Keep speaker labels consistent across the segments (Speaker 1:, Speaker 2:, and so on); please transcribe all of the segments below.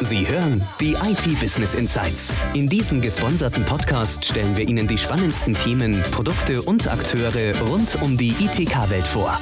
Speaker 1: Sie hören die IT Business Insights. In diesem gesponserten Podcast stellen wir Ihnen die spannendsten Themen, Produkte und Akteure rund um die ITK-Welt vor.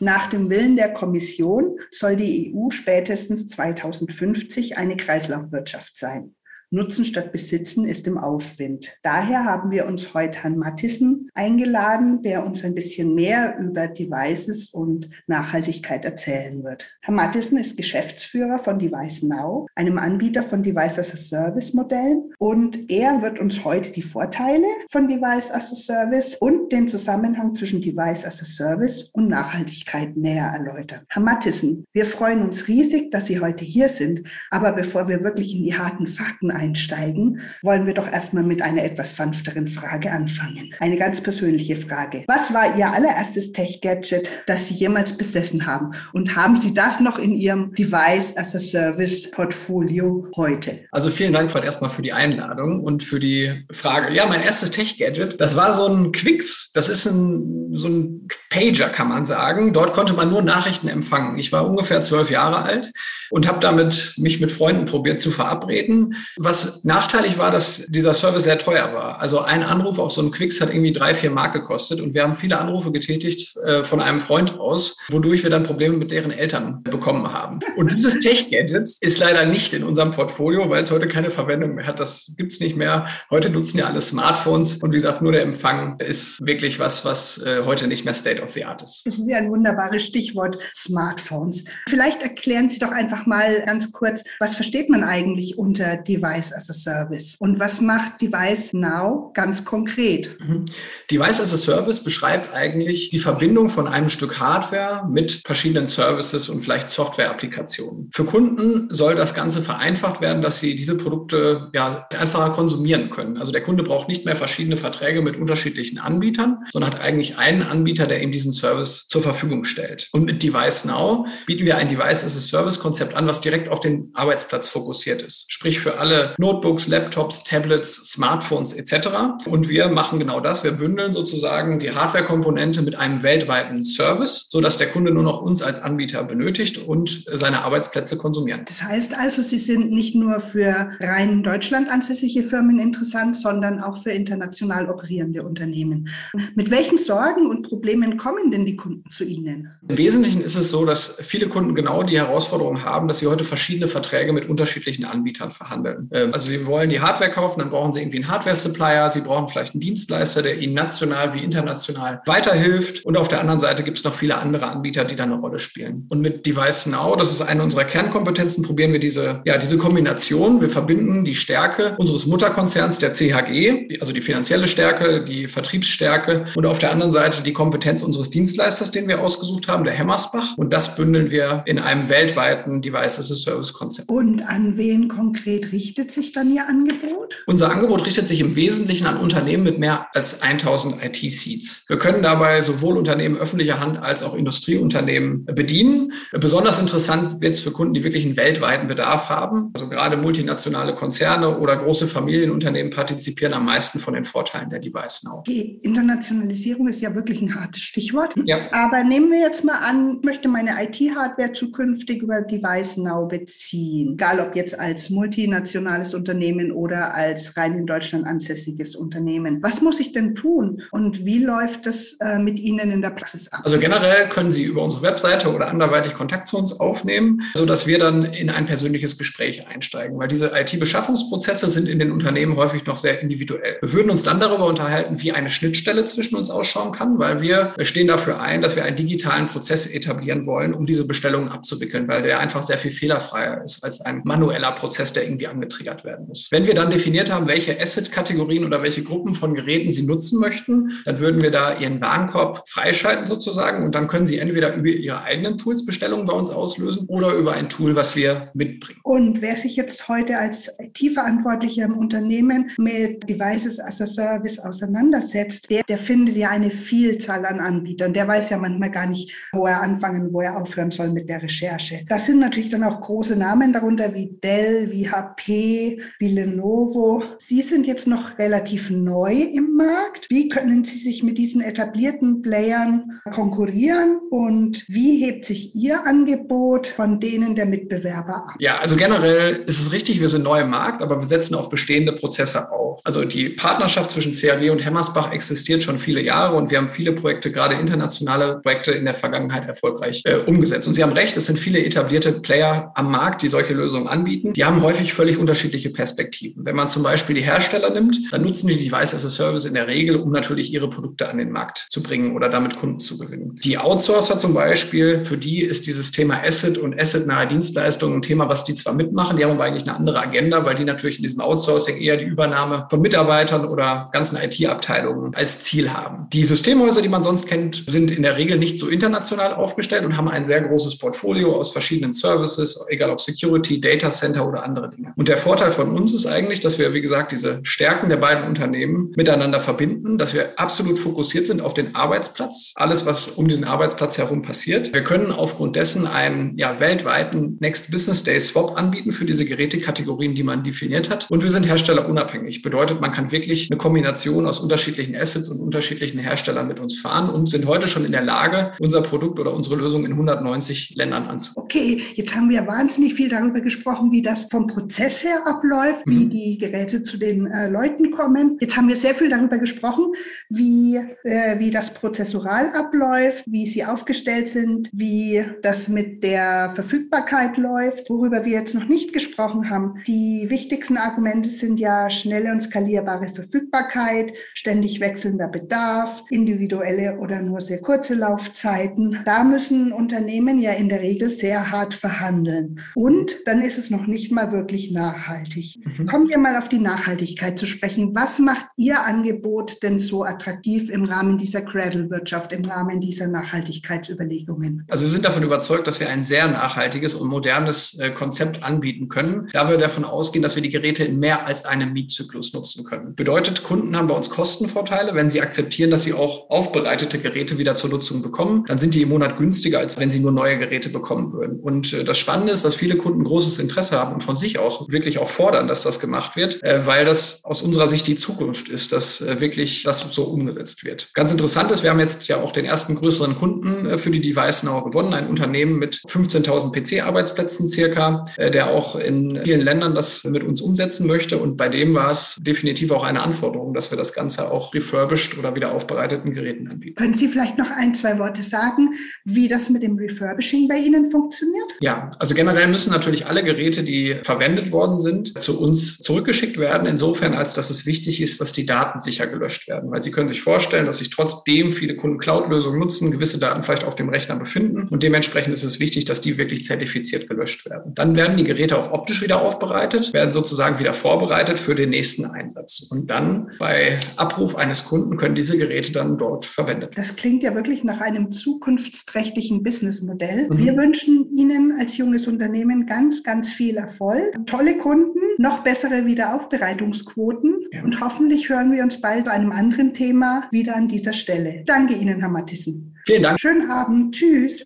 Speaker 2: Nach dem Willen der Kommission soll die EU spätestens 2050 eine Kreislaufwirtschaft sein. Nutzen statt Besitzen ist im Aufwind. Daher haben wir uns heute Herrn Mattissen eingeladen, der uns ein bisschen mehr über Devices und Nachhaltigkeit erzählen wird. Herr Mattissen ist Geschäftsführer von Device Now, einem Anbieter von Device as a Service Modellen. Und er wird uns heute die Vorteile von Device as a Service und den Zusammenhang zwischen Device as a Service und Nachhaltigkeit näher erläutern. Herr Mattissen, wir freuen uns riesig, dass Sie heute hier sind. Aber bevor wir wirklich in die harten Fakten einsteigen, wollen wir doch erstmal mit einer etwas sanfteren Frage anfangen. Eine ganz persönliche Frage. Was war Ihr allererstes Tech-Gadget, das Sie jemals besessen haben? Und haben Sie das noch in Ihrem Device as a Service Portfolio heute?
Speaker 3: Also vielen Dank erstmal für die Einladung und für die Frage. Ja, mein erstes Tech-Gadget, das war so ein Quicks. Das ist ein, so ein Pager, kann man sagen. Dort konnte man nur Nachrichten empfangen. Ich war ungefähr zwölf Jahre alt und habe damit mich mit Freunden probiert zu verabreden. Was was nachteilig war, dass dieser Service sehr teuer war. Also ein Anruf auf so einen Quicks hat irgendwie drei, vier Mark gekostet und wir haben viele Anrufe getätigt äh, von einem Freund aus, wodurch wir dann Probleme mit deren Eltern bekommen haben. Und dieses Tech-Gadget ist leider nicht in unserem Portfolio, weil es heute keine Verwendung mehr hat. Das gibt es nicht mehr. Heute nutzen ja alle Smartphones und wie gesagt, nur der Empfang ist wirklich was, was äh, heute nicht mehr State of the Art ist.
Speaker 2: Das ist ja ein wunderbares Stichwort, Smartphones. Vielleicht erklären Sie doch einfach mal ganz kurz, was versteht man eigentlich unter Device Device as a Service. Und was macht Device Now ganz konkret?
Speaker 3: Mhm. Device as a Service beschreibt eigentlich die Verbindung von einem Stück Hardware mit verschiedenen Services und vielleicht Software-Applikationen. Für Kunden soll das Ganze vereinfacht werden, dass sie diese Produkte ja einfacher konsumieren können. Also der Kunde braucht nicht mehr verschiedene Verträge mit unterschiedlichen Anbietern, sondern hat eigentlich einen Anbieter, der ihm diesen Service zur Verfügung stellt. Und mit Device Now bieten wir ein Device as a Service Konzept an, was direkt auf den Arbeitsplatz fokussiert ist. Sprich für alle Notebooks, Laptops, Tablets, Smartphones etc. Und wir machen genau das. Wir bündeln sozusagen die Hardware-Komponente mit einem weltweiten Service, sodass der Kunde nur noch uns als Anbieter benötigt und seine Arbeitsplätze konsumieren.
Speaker 2: Das heißt also, Sie sind nicht nur für rein Deutschland ansässige Firmen interessant, sondern auch für international operierende Unternehmen. Mit welchen Sorgen und Problemen kommen denn die Kunden zu Ihnen?
Speaker 3: Im Wesentlichen ist es so, dass viele Kunden genau die Herausforderung haben, dass sie heute verschiedene Verträge mit unterschiedlichen Anbietern verhandeln. Ähm, also Sie wollen die Hardware kaufen, dann brauchen Sie irgendwie einen Hardware-Supplier, Sie brauchen vielleicht einen Dienstleister, der Ihnen national wie international weiterhilft. Und auf der anderen Seite gibt es noch viele andere Anbieter, die da eine Rolle spielen. Und mit Device Now, das ist eine unserer Kernkompetenzen, probieren wir diese, ja, diese Kombination. Wir verbinden die Stärke unseres Mutterkonzerns, der CHG, also die finanzielle Stärke, die Vertriebsstärke und auf der anderen Seite die Kompetenz unseres Dienstleisters, den wir ausgesucht haben, der Hemmersbach. Und das bündeln wir in einem weltweiten Device as a Service Konzept.
Speaker 2: Und an wen konkret richtet sich dann Ihr Angebot?
Speaker 3: Unser Angebot richtet sich im Wesentlichen an Unternehmen mit mehr als 1000 IT-Seats. Wir können dabei sowohl Unternehmen öffentlicher Hand als auch Industrieunternehmen bedienen. Besonders interessant wird es für Kunden, die wirklich einen weltweiten Bedarf haben. Also gerade multinationale Konzerne oder große Familienunternehmen partizipieren am meisten von den Vorteilen der Device Now.
Speaker 2: Die Internationalisierung ist ja wirklich ein hartes Stichwort.
Speaker 3: Ja.
Speaker 2: Aber nehmen wir jetzt mal an, ich möchte meine IT-Hardware zukünftig über Device Now beziehen. Egal ob jetzt als multinationale internationales Unternehmen oder als rein in Deutschland ansässiges Unternehmen. Was muss ich denn tun und wie läuft das äh, mit Ihnen in der Praxis ab?
Speaker 3: Also generell können Sie über unsere Webseite oder anderweitig Kontakt zu uns aufnehmen, sodass wir dann in ein persönliches Gespräch einsteigen, weil diese IT-Beschaffungsprozesse sind in den Unternehmen häufig noch sehr individuell. Wir würden uns dann darüber unterhalten, wie eine Schnittstelle zwischen uns ausschauen kann, weil wir stehen dafür ein, dass wir einen digitalen Prozess etablieren wollen, um diese Bestellungen abzuwickeln, weil der einfach sehr viel fehlerfreier ist als ein manueller Prozess, der irgendwie angetriggert gesichert werden muss. Wenn wir dann definiert haben, welche Asset-Kategorien oder welche Gruppen von Geräten Sie nutzen möchten, dann würden wir da Ihren Warenkorb freischalten sozusagen und dann können Sie entweder über Ihre eigenen Tools Bestellungen bei uns auslösen oder über ein Tool, was wir mitbringen.
Speaker 2: Und wer sich jetzt heute als IT-Verantwortlicher im Unternehmen mit Devices as a Service auseinandersetzt, der, der findet ja eine Vielzahl an Anbietern. Der weiß ja manchmal gar nicht, wo er anfangen, wo er aufhören soll mit der Recherche. Das sind natürlich dann auch große Namen darunter wie Dell, wie HP, HP, wie Lenovo. Sie sind jetzt noch relativ neu im Markt. Wie können Sie sich mit diesen etablierten Playern konkurrieren und wie hebt sich Ihr Angebot von denen der Mitbewerber ab?
Speaker 3: Ja, also generell ist es richtig, wir sind neu im Markt, aber wir setzen auf bestehende Prozesse auf. Also die Partnerschaft zwischen CAW und Hemmersbach existiert schon viele Jahre und wir haben viele Projekte, gerade internationale Projekte in der Vergangenheit erfolgreich äh, umgesetzt. Und Sie haben recht, es sind viele etablierte Player am Markt, die solche Lösungen anbieten. Die haben häufig völlig unterschiedliche Perspektiven. Wenn man zum Beispiel die Hersteller nimmt, dann nutzen die Device as a Service in der Regel, um natürlich ihre Produkte an den Markt zu bringen oder damit Kunden zu gewinnen. Die Outsourcer zum Beispiel, für die ist dieses Thema Asset und Asset-nahe Dienstleistungen ein Thema, was die zwar mitmachen, die haben aber eigentlich eine andere Agenda, weil die natürlich in diesem Outsourcing eher die Übernahme von Mitarbeitern oder ganzen IT-Abteilungen als Ziel haben. Die Systemhäuser, die man sonst kennt, sind in der Regel nicht so international aufgestellt und haben ein sehr großes Portfolio aus verschiedenen Services, egal ob Security, Data Center oder andere Dinge. Und der Vorteil von uns ist eigentlich, dass wir, wie gesagt, diese Stärken der beiden Unternehmen miteinander verbinden, dass wir absolut fokussiert sind auf den Arbeitsplatz, alles, was um diesen Arbeitsplatz herum passiert. Wir können aufgrund dessen einen ja, weltweiten Next Business Day Swap anbieten für diese Gerätekategorien, die man definiert hat. Und wir sind herstellerunabhängig. Bedeutet, man kann wirklich eine Kombination aus unterschiedlichen Assets und unterschiedlichen Herstellern mit uns fahren und sind heute schon in der Lage, unser Produkt oder unsere Lösung in 190 Ländern anzubieten.
Speaker 2: Okay, jetzt haben wir wahnsinnig viel darüber gesprochen, wie das vom Prozess her abläuft, mhm. wie die Geräte zu den äh, Leuten kommen. Jetzt haben wir sehr viel darüber gesprochen, wie, äh, wie das prozessural abläuft, wie sie aufgestellt sind, wie das mit der Verfügbarkeit läuft. Worüber wir jetzt noch nicht gesprochen haben, die wichtigsten Argumente sind ja schnelle und skalierbare Verfügbarkeit, ständig wechselnder Bedarf, individuelle oder nur sehr kurze Laufzeiten. Da müssen Unternehmen ja in der Regel sehr hart verhandeln. Und dann ist es noch nicht mal wirklich nachhaltig. Mhm. Kommen wir mal auf die Nachhaltigkeit zu sprechen. Was macht Ihr Angebot denn so attraktiv im Rahmen dieser Cradle-Wirtschaft, im Rahmen dieser Nachhaltigkeitsüberlegungen?
Speaker 3: Also wir sind davon überzeugt, dass wir ein sehr nachhaltiges und modernes äh, Konzept anbieten können, da wir davon ausgehen, dass wir die Geräte in mehr als einem Mietzyklus nutzen können. Bedeutet, Kunden haben bei uns Kostenvorteile, wenn sie akzeptieren, dass sie auch aufbereitete Geräte wieder zur Nutzung bekommen, dann sind die im Monat günstiger, als wenn sie nur neue Geräte bekommen würden. Und äh, das Spannende ist, dass viele Kunden großes Interesse haben und von sich auch wirklich auch fordern, dass das gemacht wird, äh, weil das aus unserer Sicht die Zukunft ist, dass äh, wirklich das so umgesetzt wird. Ganz interessant ist, wir haben jetzt ja auch den ersten größeren Kunden für die Device Now gewonnen, ein Unternehmen mit 15.000 PC-Arbeitsplätzen circa, der auch in vielen Ländern das mit uns umsetzen möchte. Und bei dem war es definitiv auch eine Anforderung, dass wir das Ganze auch refurbished oder wieder aufbereiteten Geräten anbieten.
Speaker 2: Können Sie vielleicht noch ein, zwei Worte sagen, wie das mit dem Refurbishing bei Ihnen funktioniert?
Speaker 3: Ja, also generell müssen natürlich alle Geräte, die verwendet worden sind, zu uns zurückgeschickt werden, insofern als dass es wichtig ist, dass die Daten sicher gelöscht werden. Weil Sie können sich vorstellen, dass sich trotzdem viele Kunden Cloud-Lösungen nutzen, gewisse Daten vielleicht auf dem Rechner befinden und dementsprechend ist es wichtig, dass die wirklich zertifiziert gelöscht werden. Dann werden die Geräte auch optisch wieder aufbereitet, werden sozusagen wieder vorbereitet für den nächsten Einsatz. Und dann bei Abruf eines Kunden können diese Geräte dann dort verwendet werden.
Speaker 2: Das klingt ja wirklich nach einem zukunftsträchtigen Businessmodell. Mhm. Wir wünschen Ihnen als junges Unternehmen ganz, ganz viel Erfolg, tolle Kunden, noch bessere Wiederaufbereitungsquoten ja. und hoffentlich hören wir uns bald bei einem anderen Thema wieder an dieser Stelle. Danke Ihnen, Herr Mattissen.
Speaker 3: Vielen Dank.
Speaker 2: Schönen Abend. Tschüss.